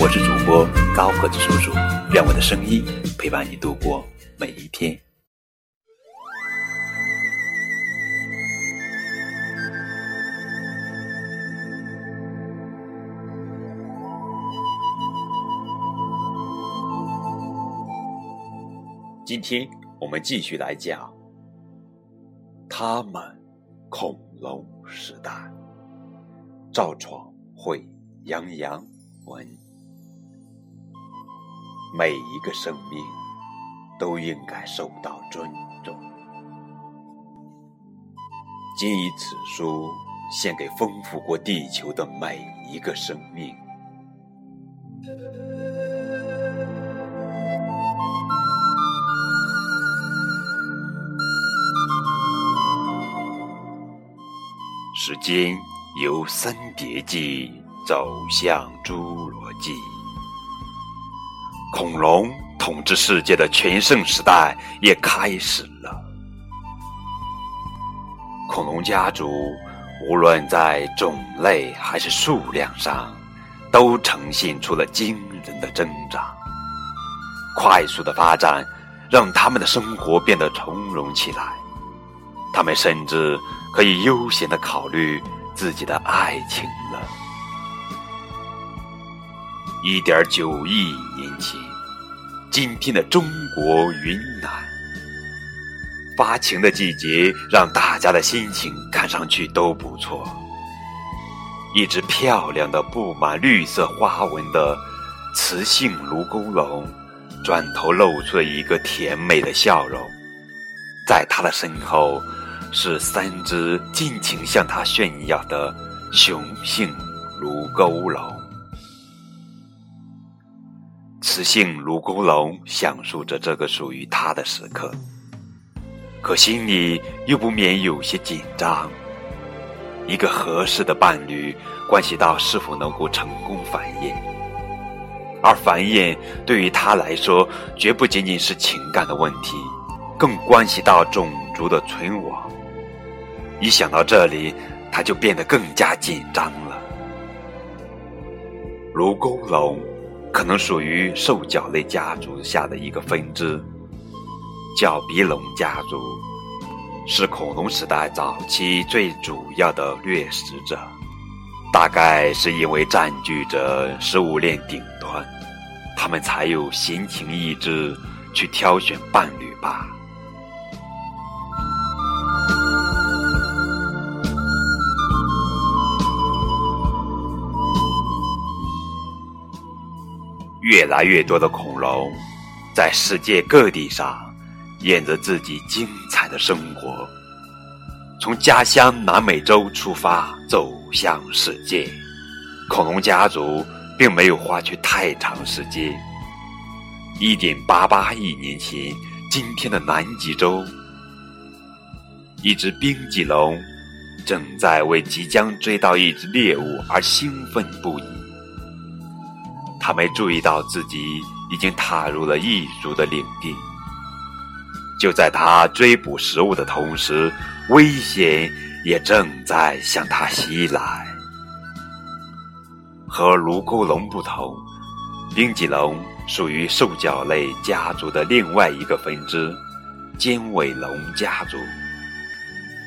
我是主播高个子叔叔，愿我的声音陪伴你度过每一天。今天我们继续来讲他们恐龙时代。赵闯会杨洋文，每一个生命都应该受到尊重。谨以此书献给丰富过地球的每一个生命。时间由三叠纪走向侏罗纪，恐龙统治世界的全盛时代也开始了。恐龙家族无论在种类还是数量上，都呈现出了惊人的增长。快速的发展让他们的生活变得从容起来，他们甚至。可以悠闲的考虑自己的爱情了。一点九亿年前，今天的中国云南，发情的季节让大家的心情看上去都不错。一只漂亮的、布满绿色花纹的雌性卢沟龙，转头露出了一个甜美的笑容，在它的身后。是三只尽情向他炫耀的雄性卢沟龙。雌性卢沟龙享受着这个属于它的时刻，可心里又不免有些紧张。一个合适的伴侣，关系到是否能够成功繁衍，而繁衍对于他来说，绝不仅仅是情感的问题，更关系到种族的存亡。一想到这里，他就变得更加紧张了。卢沟龙可能属于兽脚类家族下的一个分支，角鼻龙家族是恐龙时代早期最主要的掠食者，大概是因为占据着食物链顶端，他们才有闲情逸致去挑选伴侣吧。越来越多的恐龙，在世界各地上，演着自己精彩的生活。从家乡南美洲出发，走向世界。恐龙家族并没有花去太长时间。一点八八亿年前，今天的南极洲，一只冰棘龙正在为即将追到一只猎物而兴奋不已。他没注意到自己已经踏入了异族的领地。就在他追捕食物的同时，危险也正在向他袭来。和卢沟龙不同，冰脊龙属于兽脚类家族的另外一个分支——尖尾龙家族。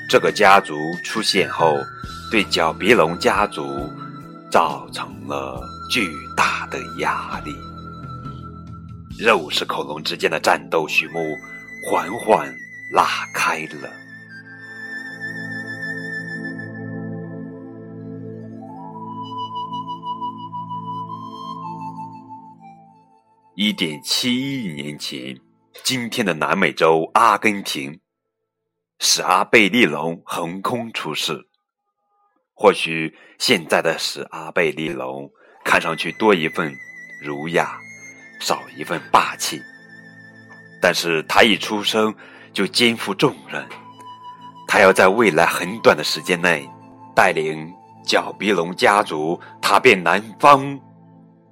这个家族出现后，对角鼻龙家族造成了。巨大的压力，肉食恐龙之间的战斗序幕缓缓拉开了。一点七亿年前，今天的南美洲阿根廷，史阿贝利龙横空出世。或许现在的史阿贝利龙。看上去多一份儒雅，少一份霸气。但是他一出生就肩负重任，他要在未来很短的时间内，带领角鼻龙家族踏遍南方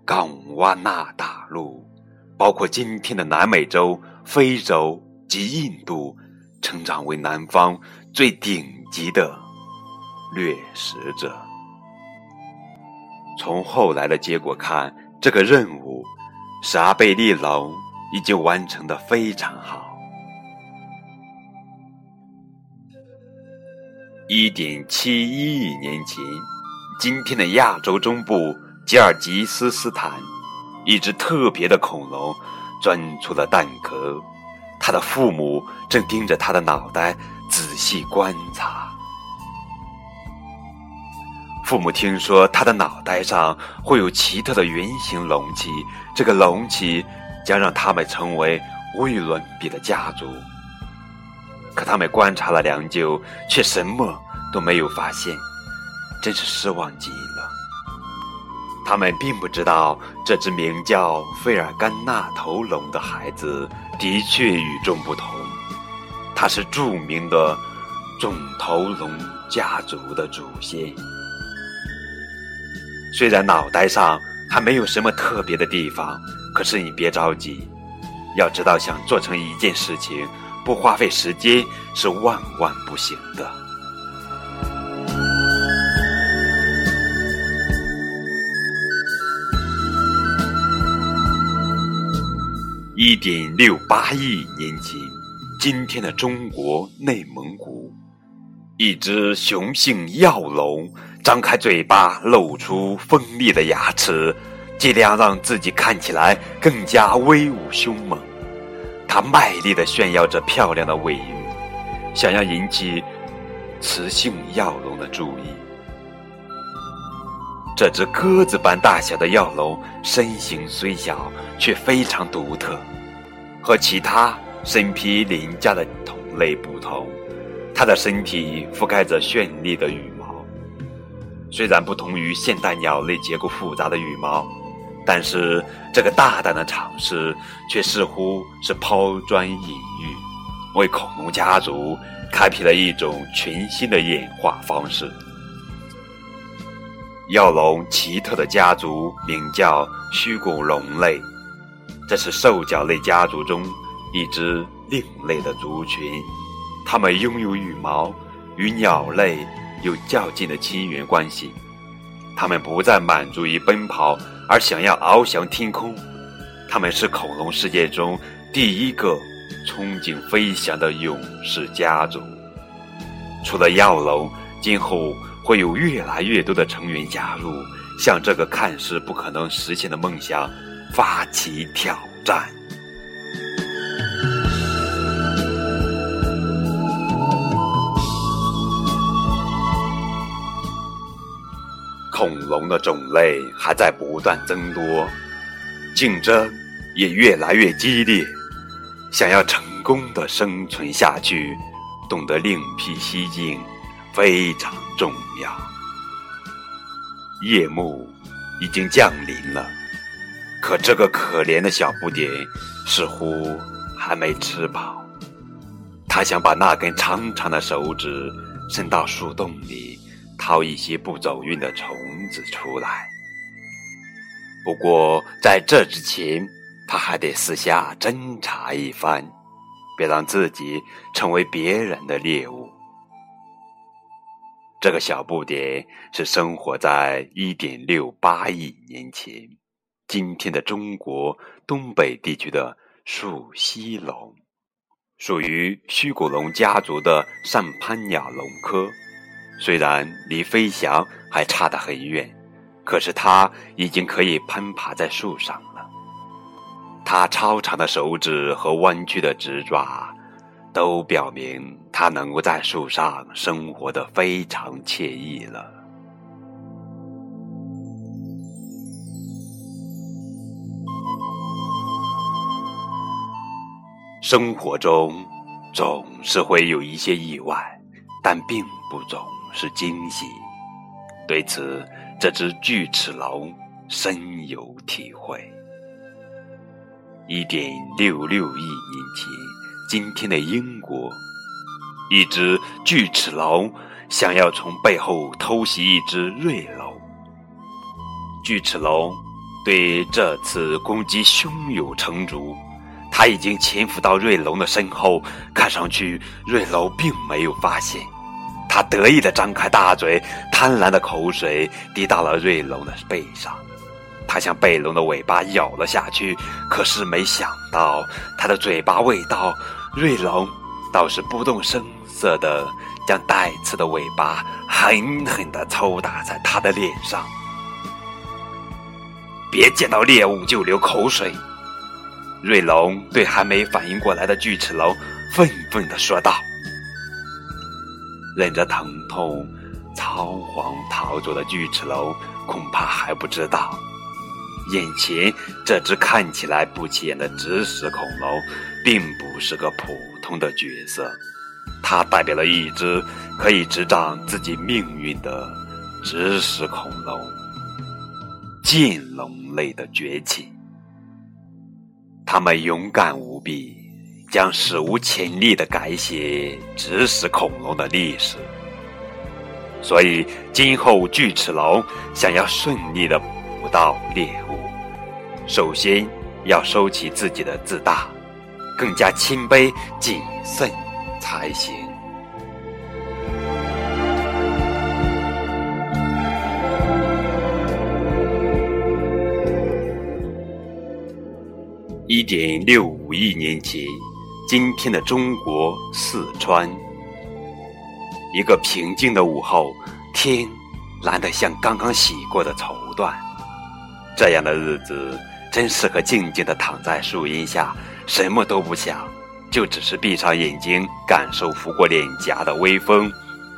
冈瓦纳大陆，包括今天的南美洲、非洲及印度，成长为南方最顶级的掠食者。从后来的结果看，这个任务是阿贝利龙。已经完成的非常好。一点七一亿年前，今天的亚洲中部吉尔吉斯斯坦，一只特别的恐龙钻出了蛋壳，它的父母正盯着它的脑袋仔细观察。父母听说他的脑袋上会有奇特的圆形隆起，这个隆起。将让他们成为无与伦比的家族。可他们观察了良久，却什么都没有发现，真是失望极了。他们并不知道，这只名叫费尔甘纳头龙的孩子的确与众不同。他是著名的肿头龙家族的祖先。虽然脑袋上还没有什么特别的地方。可是你别着急，要知道，想做成一件事情，不花费时间是万万不行的。一点六八亿年前，今天的中国内蒙古，一只雄性药龙张开嘴巴，露出锋利的牙齿。尽量让自己看起来更加威武凶猛，他卖力地炫耀着漂亮的尾羽，想要引起雌性药龙的注意。这只鸽子般大小的药龙身形虽小，却非常独特，和其他身披鳞甲的同类不同，它的身体覆盖着绚丽的羽。虽然不同于现代鸟类结构复杂的羽毛。但是，这个大胆的尝试却似乎是抛砖引玉，为恐龙家族开辟了一种全新的演化方式。药龙奇特的家族名叫虚骨龙类，这是兽脚类家族中一支另类的族群。它们拥有羽毛，与鸟类有较近的亲缘关系。他们不再满足于奔跑。而想要翱翔天空，他们是恐龙世界中第一个憧憬飞翔的勇士家族。除了药龙，今后会有越来越多的成员加入，向这个看似不可能实现的梦想发起挑战。恐龙的种类还在不断增多，竞争也越来越激烈。想要成功的生存下去，懂得另辟蹊径非常重要。夜幕已经降临了，可这个可怜的小不点似乎还没吃饱。他想把那根长长的手指伸到树洞里。掏一些不走运的虫子出来。不过在这之前，他还得私下侦查一番，别让自己成为别人的猎物。这个小不点是生活在一点六八亿年前，今天的中国东北地区的树栖龙，属于虚骨龙家族的上攀鸟龙科。虽然离飞翔还差得很远，可是它已经可以攀爬在树上了。它超长的手指和弯曲的指爪，都表明它能够在树上生活的非常惬意了。生活中总是会有一些意外，但并不总。是惊喜，对此，这只巨齿龙深有体会。一点六六亿年前，今天的英国，一只巨齿龙想要从背后偷袭一只瑞龙。巨齿龙对这次攻击胸有成竹，它已经潜伏到瑞龙的身后，看上去瑞龙并没有发现。他得意地张开大嘴，贪婪的口水滴到了瑞龙的背上。他向贝龙的尾巴咬了下去，可是没想到，他的嘴巴未到，瑞龙倒是不动声色地将带刺的尾巴狠狠地抽打在他的脸上。别见到猎物就流口水，瑞龙对还没反应过来的巨齿龙愤愤地说道。忍着疼痛，仓皇逃走的巨齿龙恐怕还不知道。眼前这只看起来不起眼的植食恐龙，并不是个普通的角色，它代表了一只可以执掌自己命运的植食恐龙——剑龙类的崛起。它们勇敢无比，将史无前例的改写植食恐龙的历史。所以，今后巨齿龙想要顺利的捕到猎物。首先要收起自己的自大，更加谦卑谨慎才行。一点六五亿年前，今天的中国四川，一个平静的午后，天蓝得像刚刚洗过的绸缎。这样的日子。真适合静静地躺在树荫下，什么都不想，就只是闭上眼睛，感受拂过脸颊的微风，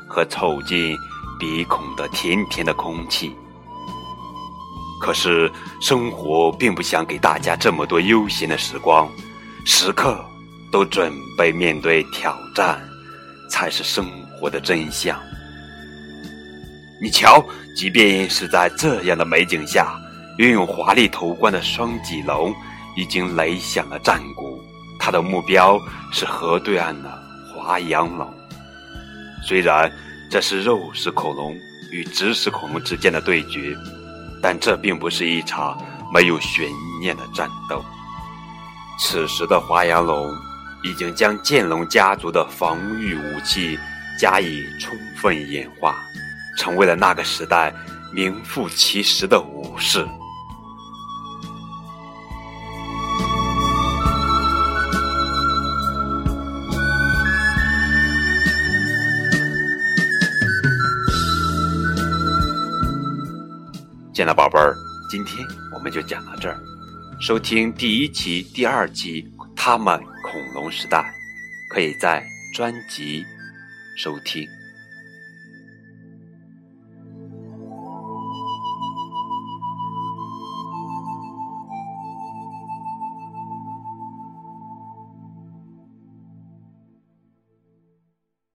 和凑近鼻孔的甜甜的空气。可是生活并不想给大家这么多悠闲的时光，时刻都准备面对挑战，才是生活的真相。你瞧，即便是在这样的美景下。拥有华丽头冠的双脊龙已经擂响了战鼓，它的目标是河对岸的华阳龙。虽然这是肉食恐龙与植食恐龙之间的对决，但这并不是一场没有悬念的战斗。此时的华阳龙已经将剑龙家族的防御武器加以充分演化，成为了那个时代名副其实的武士。见了宝贝儿，今天我们就讲到这儿。收听第一期、第二集《他们恐龙时代》，可以在专辑收听。